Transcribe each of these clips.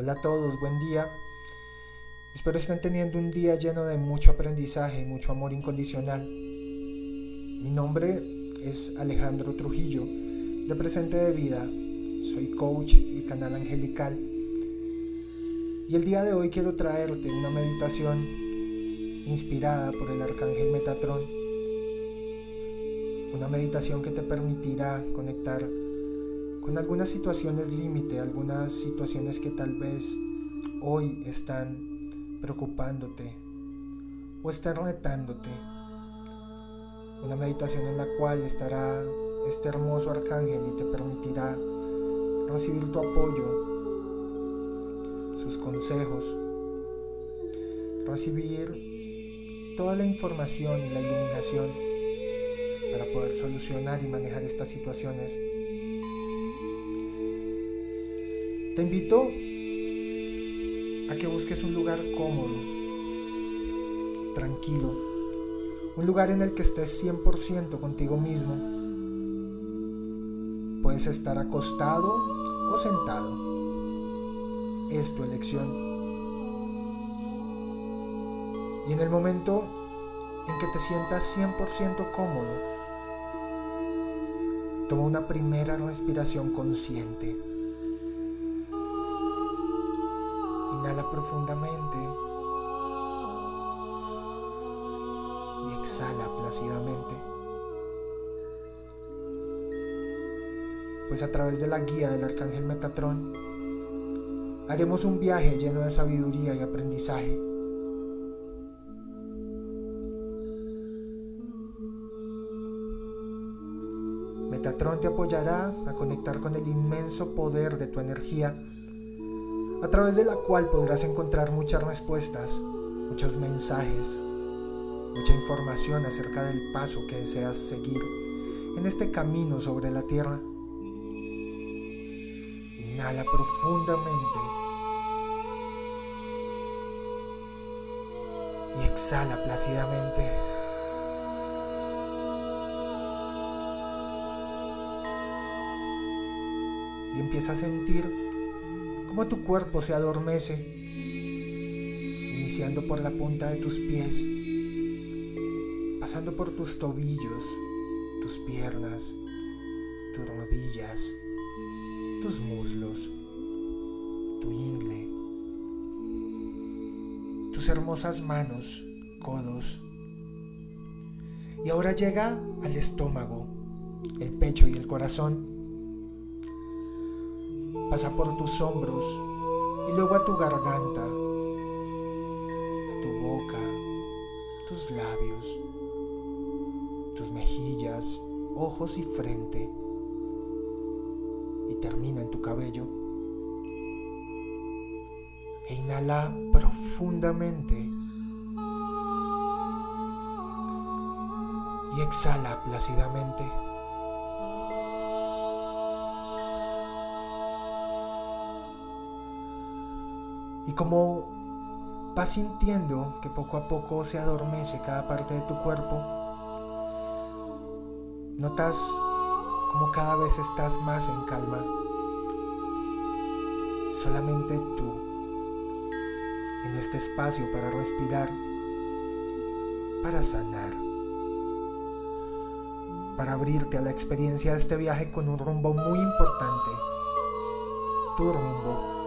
Hola a todos, buen día. Espero estén teniendo un día lleno de mucho aprendizaje mucho amor incondicional. Mi nombre es Alejandro Trujillo, de Presente de Vida. Soy coach y canal angelical. Y el día de hoy quiero traerte una meditación inspirada por el arcángel Metatrón. Una meditación que te permitirá conectar con algunas situaciones límite, algunas situaciones que tal vez hoy están preocupándote o están retándote. Una meditación en la cual estará este hermoso arcángel y te permitirá recibir tu apoyo, sus consejos, recibir toda la información y la iluminación para poder solucionar y manejar estas situaciones Te invito a que busques un lugar cómodo, tranquilo, un lugar en el que estés 100% contigo mismo. Puedes estar acostado o sentado. Es tu elección. Y en el momento en que te sientas 100% cómodo, toma una primera respiración consciente. Inhala profundamente y exhala plácidamente. Pues a través de la guía del Arcángel Metatrón haremos un viaje lleno de sabiduría y aprendizaje. Metatrón te apoyará a conectar con el inmenso poder de tu energía a través de la cual podrás encontrar muchas respuestas, muchos mensajes, mucha información acerca del paso que deseas seguir en este camino sobre la tierra. Inhala profundamente y exhala plácidamente. Y empieza a sentir tu cuerpo se adormece, iniciando por la punta de tus pies, pasando por tus tobillos, tus piernas, tus rodillas, tus muslos, tu ingle, tus hermosas manos, codos. Y ahora llega al estómago, el pecho y el corazón pasa por tus hombros y luego a tu garganta, a tu boca, tus labios, tus mejillas, ojos y frente y termina en tu cabello. E inhala profundamente y exhala plácidamente. Y como vas sintiendo que poco a poco se adormece cada parte de tu cuerpo, notas como cada vez estás más en calma. Solamente tú, en este espacio para respirar, para sanar, para abrirte a la experiencia de este viaje con un rumbo muy importante, tu rumbo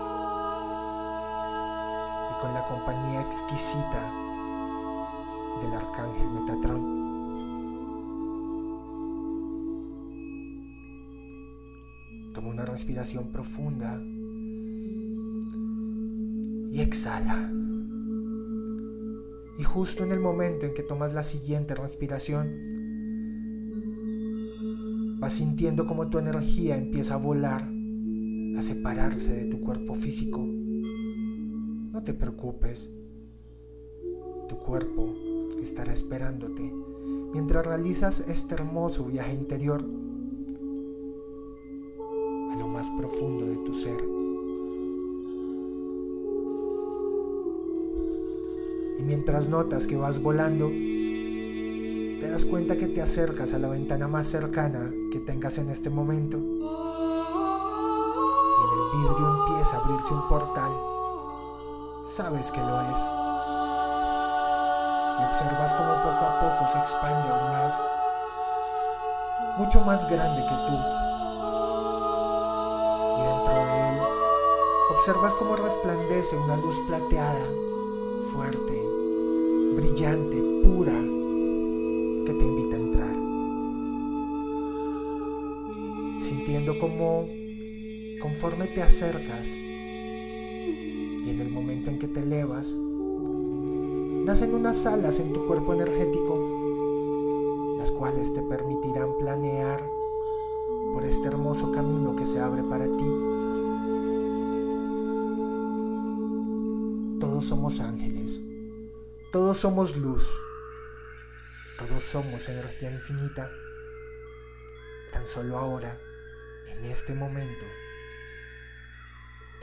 con la compañía exquisita del arcángel Metatrón. Toma una respiración profunda y exhala. Y justo en el momento en que tomas la siguiente respiración, vas sintiendo como tu energía empieza a volar, a separarse de tu cuerpo físico te preocupes. Tu cuerpo estará esperándote mientras realizas este hermoso viaje interior a lo más profundo de tu ser. Y mientras notas que vas volando, te das cuenta que te acercas a la ventana más cercana que tengas en este momento. Y en el vidrio empieza a abrir abrirse un portal. Sabes que lo es. Y observas cómo poco a poco se expande aún más, mucho más grande que tú. Y dentro de él observas cómo resplandece una luz plateada, fuerte, brillante, pura, que te invita a entrar. Sintiendo como conforme te acercas y en el momento en que te elevas, nacen unas alas en tu cuerpo energético, las cuales te permitirán planear por este hermoso camino que se abre para ti. Todos somos ángeles, todos somos luz, todos somos energía infinita. Tan solo ahora, en este momento,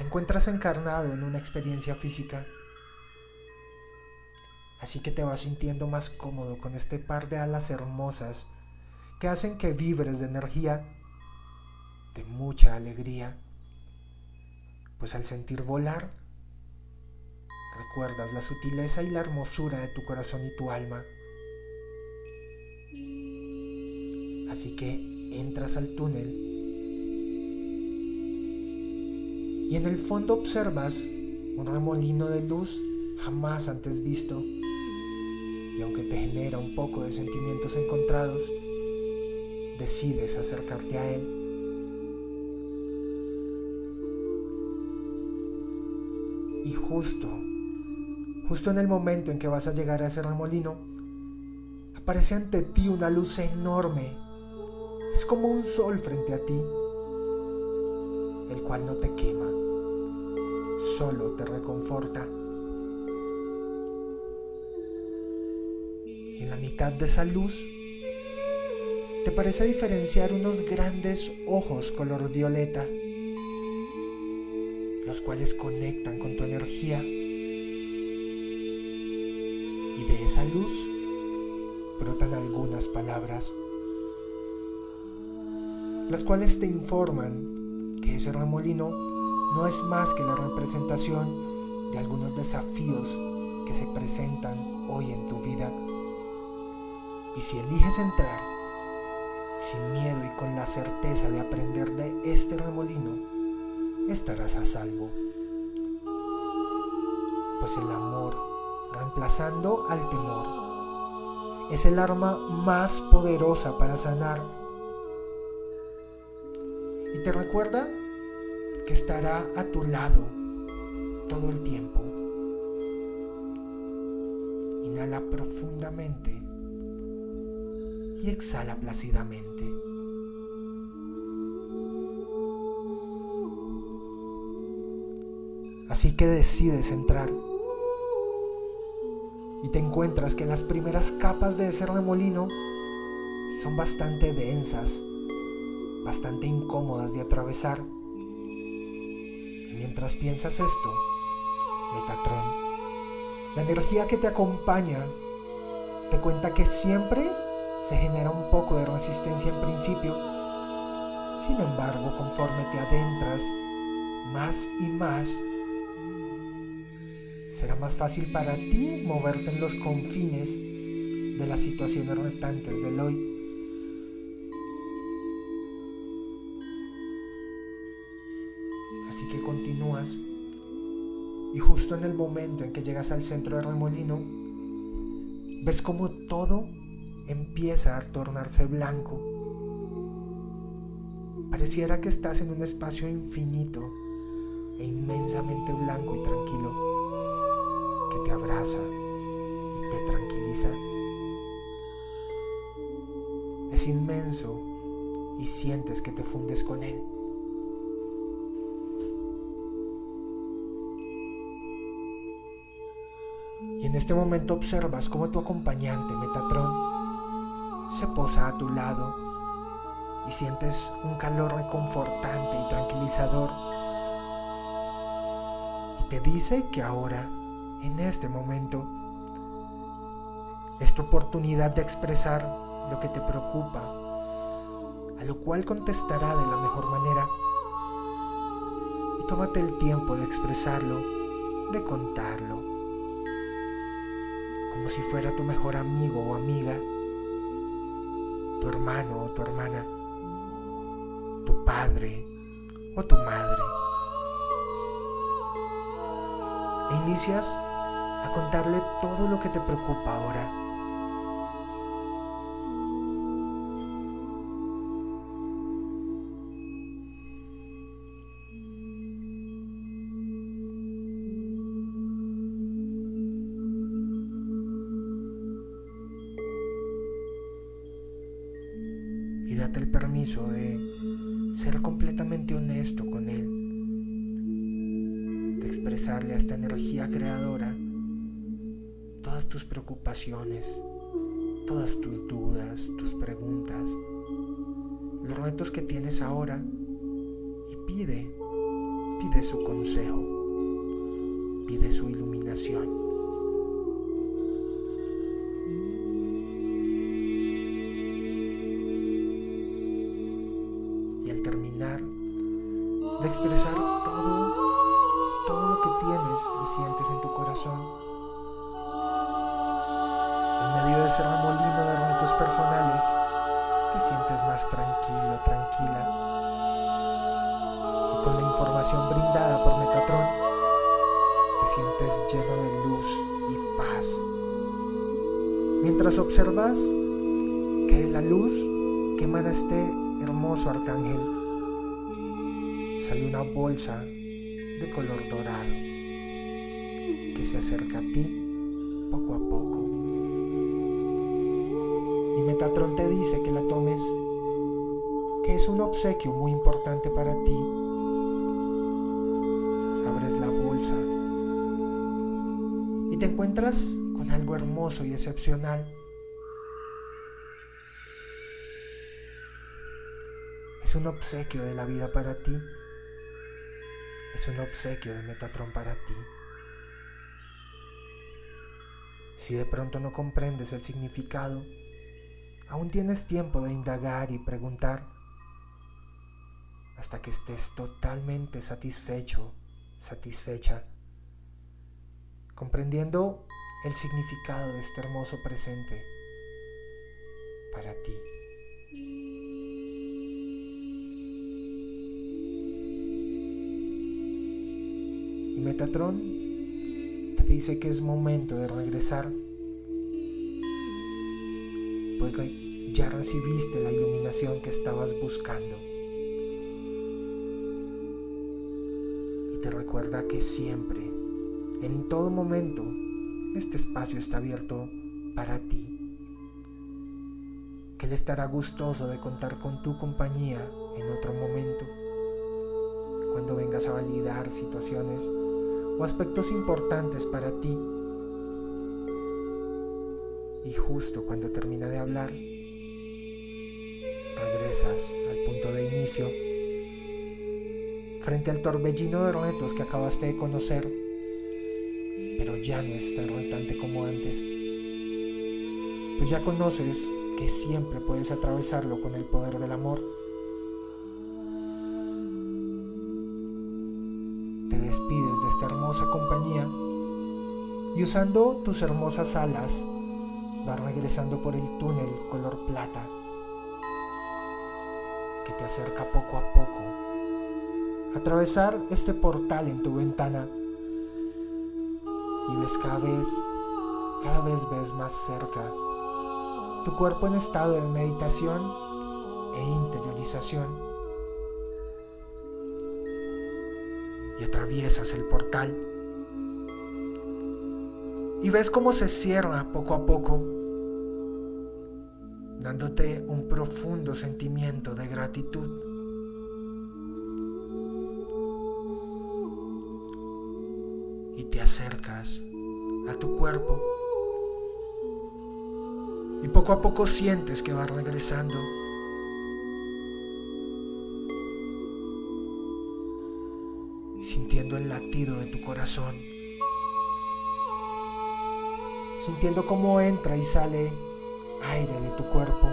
encuentras encarnado en una experiencia física. Así que te vas sintiendo más cómodo con este par de alas hermosas que hacen que vibres de energía, de mucha alegría. Pues al sentir volar, recuerdas la sutileza y la hermosura de tu corazón y tu alma. Así que entras al túnel y en el fondo observas un remolino de luz jamás antes visto. Y aunque te genera un poco de sentimientos encontrados, decides acercarte a él. Y justo, justo en el momento en que vas a llegar a ese remolino, aparece ante ti una luz enorme. Es como un sol frente a ti, el cual no te quema solo te reconforta. Y en la mitad de esa luz te parece diferenciar unos grandes ojos color violeta, los cuales conectan con tu energía. Y de esa luz brotan algunas palabras, las cuales te informan que ese remolino no es más que la representación de algunos desafíos que se presentan hoy en tu vida. Y si eliges entrar sin miedo y con la certeza de aprender de este remolino, estarás a salvo. Pues el amor, reemplazando al temor, es el arma más poderosa para sanar. ¿Y te recuerda estará a tu lado todo el tiempo. Inhala profundamente y exhala plácidamente. Así que decides entrar y te encuentras que las primeras capas de ese remolino son bastante densas, bastante incómodas de atravesar mientras piensas esto, Metatron, la energía que te acompaña te cuenta que siempre se genera un poco de resistencia en principio. Sin embargo, conforme te adentras más y más, será más fácil para ti moverte en los confines de las situaciones retantes del hoy justo en el momento en que llegas al centro del remolino, ves como todo empieza a tornarse blanco. Pareciera que estás en un espacio infinito e inmensamente blanco y tranquilo que te abraza y te tranquiliza. Es inmenso y sientes que te fundes con él. En este momento observas cómo tu acompañante Metatron se posa a tu lado y sientes un calor reconfortante y tranquilizador. Y te dice que ahora, en este momento, es tu oportunidad de expresar lo que te preocupa, a lo cual contestará de la mejor manera. Y tómate el tiempo de expresarlo, de contarlo, como si fuera tu mejor amigo o amiga, tu hermano o tu hermana, tu padre o tu madre. E inicias a contarle todo lo que te preocupa ahora. Date el permiso de ser completamente honesto con Él, de expresarle a esta energía creadora todas tus preocupaciones, todas tus dudas, tus preguntas, los retos que tienes ahora y pide, pide su consejo, pide su iluminación. De expresar todo, todo lo que tienes y sientes en tu corazón. En medio de ese remolino de retos personales, te sientes más tranquilo, tranquila. Y con la información brindada por Metatron, te sientes lleno de luz y paz. Mientras observas que la luz que emana este hermoso arcángel sale una bolsa de color dorado que se acerca a ti poco a poco. Y Metatron te dice que la tomes, que es un obsequio muy importante para ti. Abres la bolsa y te encuentras con algo hermoso y excepcional. Es un obsequio de la vida para ti es un obsequio de Metatron para ti. Si de pronto no comprendes el significado, aún tienes tiempo de indagar y preguntar hasta que estés totalmente satisfecho, satisfecha, comprendiendo el significado de este hermoso presente para ti. Metatron te dice que es momento de regresar, pues ya recibiste la iluminación que estabas buscando. Y te recuerda que siempre, en todo momento, este espacio está abierto para ti. Que Él estará gustoso de contar con tu compañía en otro momento, cuando vengas a validar situaciones o aspectos importantes para ti. Y justo cuando termina de hablar, regresas al punto de inicio, frente al torbellino de retos que acabaste de conocer, pero ya no es tan retante como antes. Pues ya conoces que siempre puedes atravesarlo con el poder del amor y usando tus hermosas alas vas regresando por el túnel color plata que te acerca poco a poco. Atravesar este portal en tu ventana y ves cada vez, cada vez ves más cerca tu cuerpo en estado de meditación e interiorización. y atraviesas el portal y ves cómo se cierra poco a poco, dándote un profundo sentimiento de gratitud. Y te acercas a tu cuerpo y poco a poco sientes que va regresando. Sintiendo el latido de tu corazón sintiendo cómo entra y sale aire de tu cuerpo.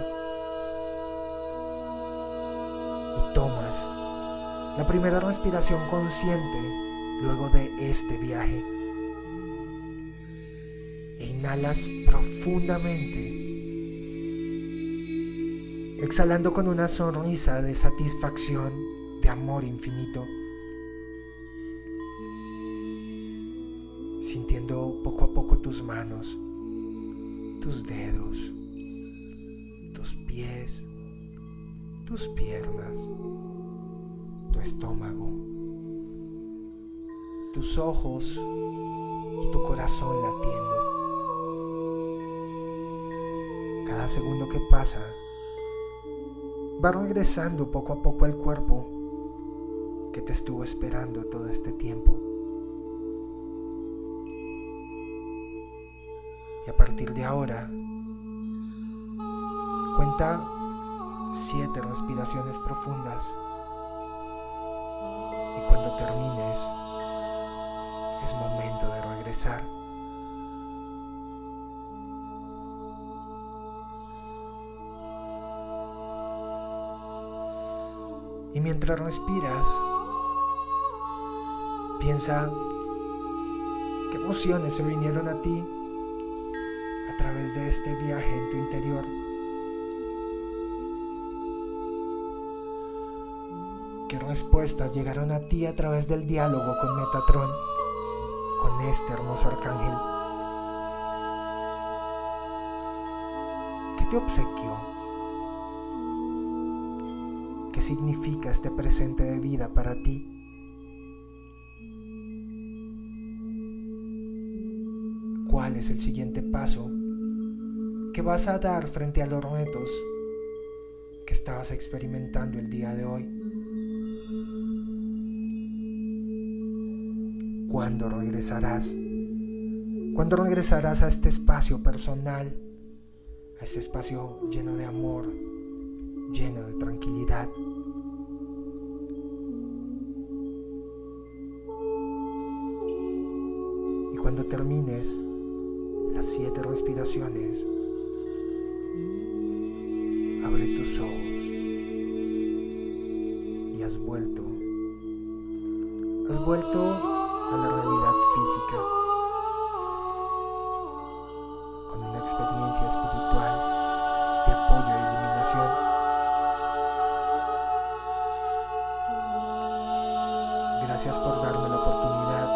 Y tomas La primera respiración consciente luego de este viaje. E inhalas profundamente, exhalando con una sonrisa de satisfacción, de amor infinito. Sintiendo poco a poco tus manos, tus dedos, tus pies, tus piernas, tu estómago, tus ojos y tu corazón latiendo. Cada segundo que pasa va regresando poco a poco al cuerpo que te estuvo esperando todo este tiempo. Y a partir de ahora, cuenta siete respiraciones profundas. Y cuando termines, es momento de regresar. Y mientras respiras, piensa qué emociones se vinieron a ti través de este viaje en tu interior. ¿Qué respuestas llegaron a ti a través del diálogo con Metatron, con este hermoso arcángel? ¿Qué te obsequió? ¿Qué significa este presente de vida para ti? ¿Cuál es el siguiente paso que vas a dar frente a los retos que estabas experimentando el día de hoy. ¿Cuándo regresarás? ¿Cuándo regresarás a este espacio personal? A este espacio lleno de amor, lleno de tranquilidad. Y cuando termines las siete respiraciones, Abre tus ojos y has vuelto. Has vuelto a la realidad física con una experiencia espiritual de apoyo e iluminación. Gracias por darme la oportunidad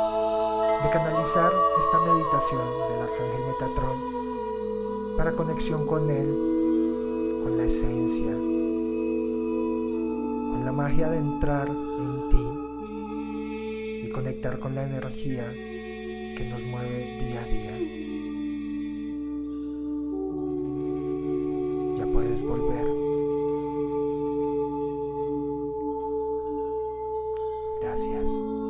de canalizar esta meditación del Arcángel Metatron para conexión con él con la esencia, con la magia de entrar en ti y conectar con la energía que nos mueve día a día. Ya puedes volver. Gracias.